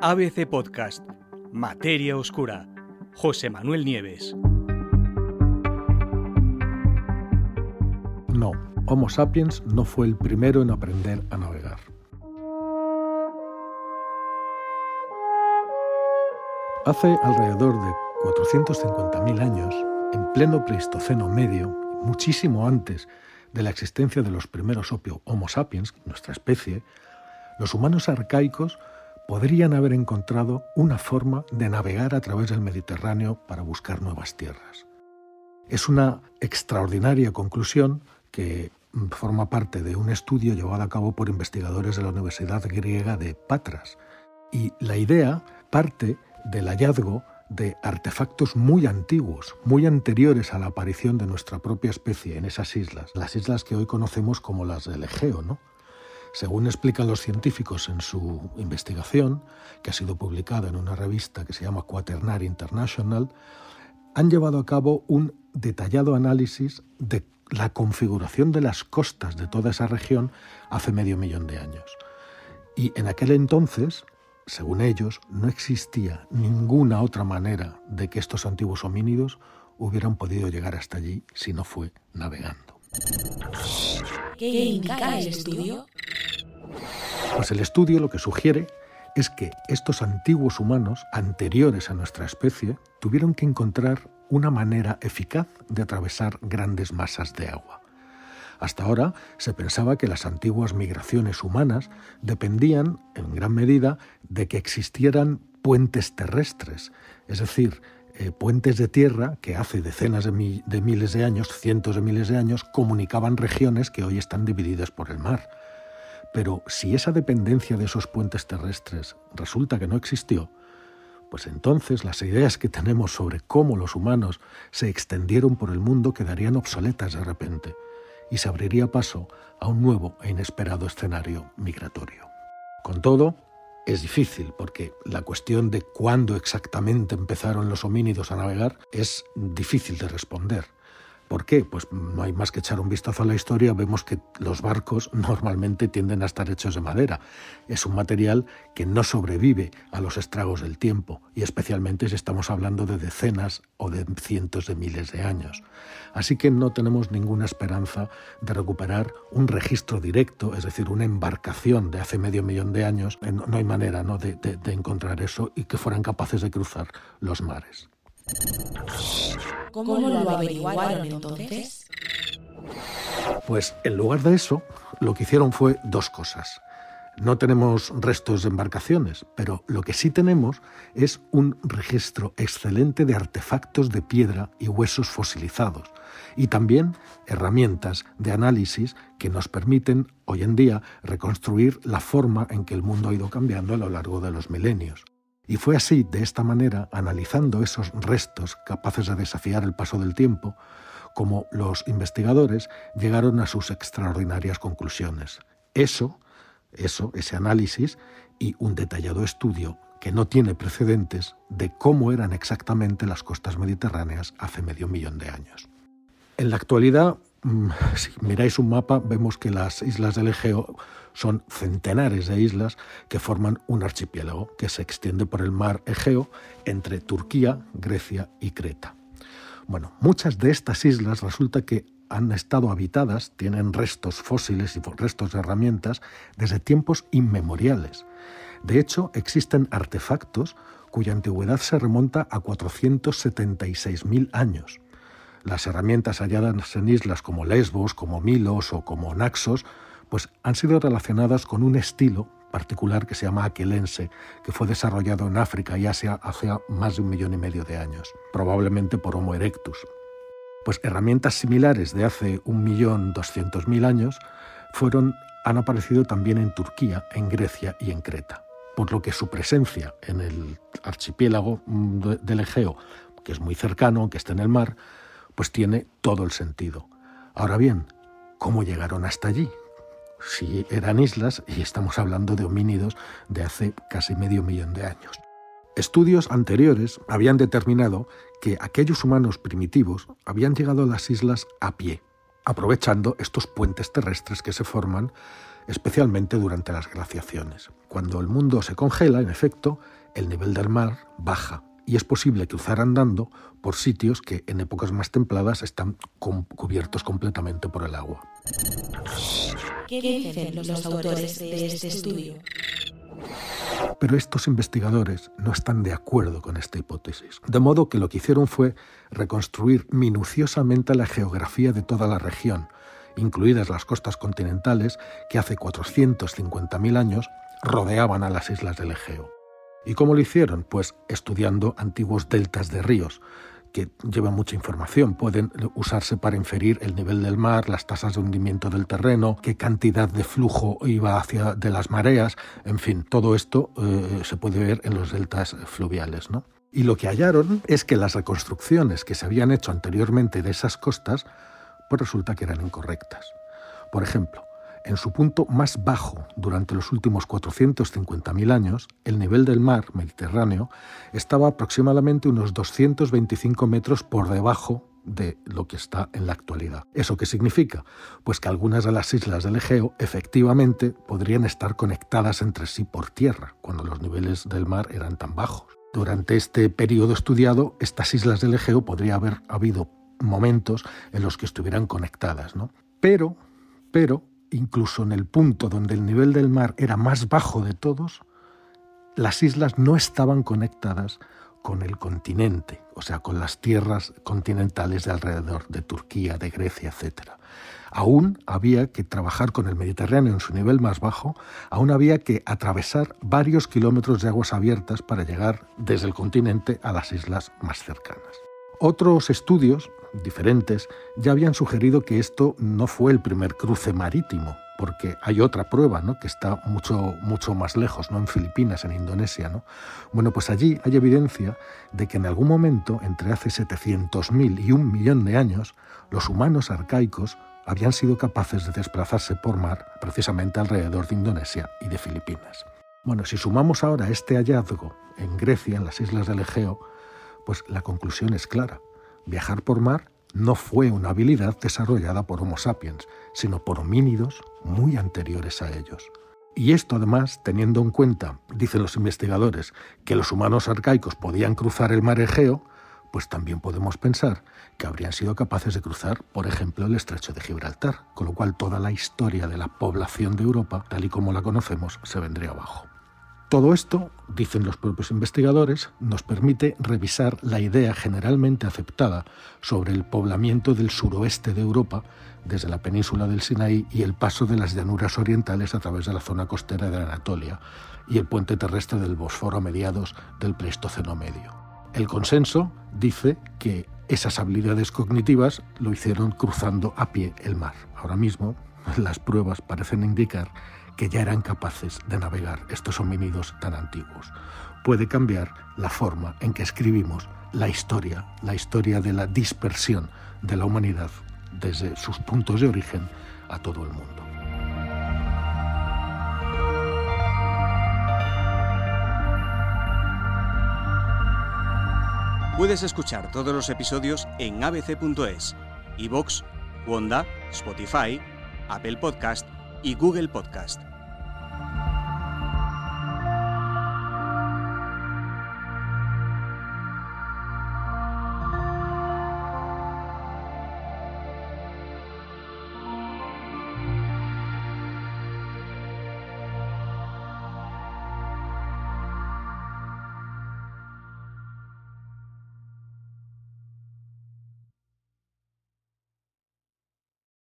ABC Podcast, Materia Oscura, José Manuel Nieves. No, Homo sapiens no fue el primero en aprender a navegar. Hace alrededor de 450.000 años, en pleno Pleistoceno medio, muchísimo antes de la existencia de los primeros Homo sapiens, nuestra especie, los humanos arcaicos podrían haber encontrado una forma de navegar a través del Mediterráneo para buscar nuevas tierras. Es una extraordinaria conclusión que forma parte de un estudio llevado a cabo por investigadores de la Universidad griega de Patras. Y la idea parte del hallazgo de artefactos muy antiguos, muy anteriores a la aparición de nuestra propia especie en esas islas, las islas que hoy conocemos como las del Egeo, ¿no? Según explican los científicos en su investigación, que ha sido publicada en una revista que se llama Quaternary International, han llevado a cabo un detallado análisis de la configuración de las costas de toda esa región hace medio millón de años. Y en aquel entonces, según ellos, no existía ninguna otra manera de que estos antiguos homínidos hubieran podido llegar hasta allí si no fue navegando. ¿Qué indica el estudio? Pues el estudio lo que sugiere es que estos antiguos humanos, anteriores a nuestra especie, tuvieron que encontrar una manera eficaz de atravesar grandes masas de agua. Hasta ahora se pensaba que las antiguas migraciones humanas dependían, en gran medida, de que existieran puentes terrestres, es decir, eh, puentes de tierra que hace decenas de, de miles de años, cientos de miles de años, comunicaban regiones que hoy están divididas por el mar. Pero si esa dependencia de esos puentes terrestres resulta que no existió, pues entonces las ideas que tenemos sobre cómo los humanos se extendieron por el mundo quedarían obsoletas de repente y se abriría paso a un nuevo e inesperado escenario migratorio. Con todo, es difícil porque la cuestión de cuándo exactamente empezaron los homínidos a navegar es difícil de responder. ¿Por qué? Pues no hay más que echar un vistazo a la historia, vemos que los barcos normalmente tienden a estar hechos de madera. Es un material que no sobrevive a los estragos del tiempo, y especialmente si estamos hablando de decenas o de cientos de miles de años. Así que no tenemos ninguna esperanza de recuperar un registro directo, es decir, una embarcación de hace medio millón de años. No hay manera ¿no? de, de encontrar eso y que fueran capaces de cruzar los mares. ¿Cómo lo averiguaron entonces? Pues en lugar de eso, lo que hicieron fue dos cosas. No tenemos restos de embarcaciones, pero lo que sí tenemos es un registro excelente de artefactos de piedra y huesos fosilizados, y también herramientas de análisis que nos permiten hoy en día reconstruir la forma en que el mundo ha ido cambiando a lo largo de los milenios. Y fue así, de esta manera, analizando esos restos capaces de desafiar el paso del tiempo, como los investigadores llegaron a sus extraordinarias conclusiones. Eso, eso, ese análisis y un detallado estudio que no tiene precedentes de cómo eran exactamente las costas mediterráneas hace medio millón de años. En la actualidad, si miráis un mapa, vemos que las islas del Egeo son centenares de islas que forman un archipiélago que se extiende por el mar Egeo entre Turquía, Grecia y Creta. Bueno, muchas de estas islas resulta que han estado habitadas, tienen restos fósiles y restos de herramientas desde tiempos inmemoriales. De hecho, existen artefactos cuya antigüedad se remonta a 476.000 años. Las herramientas halladas en islas como Lesbos, como Milos o como Naxos pues han sido relacionadas con un estilo particular que se llama aquelense, que fue desarrollado en África y Asia hace más de un millón y medio de años, probablemente por Homo erectus. Pues herramientas similares de hace un millón doscientos mil años fueron, han aparecido también en Turquía, en Grecia y en Creta, por lo que su presencia en el archipiélago del Egeo, que es muy cercano, que está en el mar, pues tiene todo el sentido. Ahora bien, ¿cómo llegaron hasta allí? si eran islas y estamos hablando de homínidos de hace casi medio millón de años. Estudios anteriores habían determinado que aquellos humanos primitivos habían llegado a las islas a pie, aprovechando estos puentes terrestres que se forman especialmente durante las glaciaciones. Cuando el mundo se congela, en efecto, el nivel del mar baja y es posible cruzar andando por sitios que en épocas más templadas están cubiertos completamente por el agua. ¿Qué dicen los autores de este estudio? Pero estos investigadores no están de acuerdo con esta hipótesis. De modo que lo que hicieron fue reconstruir minuciosamente la geografía de toda la región, incluidas las costas continentales que hace 450.000 años rodeaban a las islas del Egeo. ¿Y cómo lo hicieron? Pues estudiando antiguos deltas de ríos, que llevan mucha información. Pueden usarse para inferir el nivel del mar, las tasas de hundimiento del terreno, qué cantidad de flujo iba hacia de las mareas, en fin, todo esto eh, se puede ver en los deltas fluviales, ¿no? Y lo que hallaron es que las reconstrucciones que se habían hecho anteriormente de esas costas, pues resulta que eran incorrectas. Por ejemplo, en su punto más bajo durante los últimos 450.000 años, el nivel del mar Mediterráneo estaba aproximadamente unos 225 metros por debajo de lo que está en la actualidad. ¿Eso qué significa? Pues que algunas de las islas del Egeo efectivamente podrían estar conectadas entre sí por tierra, cuando los niveles del mar eran tan bajos. Durante este periodo estudiado, estas islas del Egeo podría haber habido momentos en los que estuvieran conectadas, ¿no? Pero, pero, incluso en el punto donde el nivel del mar era más bajo de todos, las islas no estaban conectadas con el continente, o sea, con las tierras continentales de alrededor, de Turquía, de Grecia, etc. Aún había que trabajar con el Mediterráneo en su nivel más bajo, aún había que atravesar varios kilómetros de aguas abiertas para llegar desde el continente a las islas más cercanas. Otros estudios diferentes ya habían sugerido que esto no fue el primer cruce marítimo, porque hay otra prueba, ¿no? que está mucho, mucho más lejos, ¿no? en Filipinas, en Indonesia. ¿no? Bueno, pues allí hay evidencia de que en algún momento, entre hace 700.000 y un millón de años, los humanos arcaicos habían sido capaces de desplazarse por mar precisamente alrededor de Indonesia y de Filipinas. Bueno, si sumamos ahora este hallazgo en Grecia, en las islas del Egeo, pues la conclusión es clara. Viajar por mar no fue una habilidad desarrollada por Homo sapiens, sino por homínidos muy anteriores a ellos. Y esto además teniendo en cuenta, dicen los investigadores, que los humanos arcaicos podían cruzar el mar Egeo, pues también podemos pensar que habrían sido capaces de cruzar, por ejemplo, el estrecho de Gibraltar, con lo cual toda la historia de la población de Europa, tal y como la conocemos, se vendría abajo. Todo esto, dicen los propios investigadores, nos permite revisar la idea generalmente aceptada sobre el poblamiento del suroeste de Europa desde la península del Sinaí y el paso de las llanuras orientales a través de la zona costera de Anatolia y el puente terrestre del Bósforo a mediados del Pleistoceno medio. El consenso dice que esas habilidades cognitivas lo hicieron cruzando a pie el mar. Ahora mismo las pruebas parecen indicar que ya eran capaces de navegar estos homínidos tan antiguos. Puede cambiar la forma en que escribimos la historia, la historia de la dispersión de la humanidad desde sus puntos de origen a todo el mundo. Puedes escuchar todos los episodios en abc.es, iVoox, Wanda, Spotify, Apple Podcast y Google Podcast.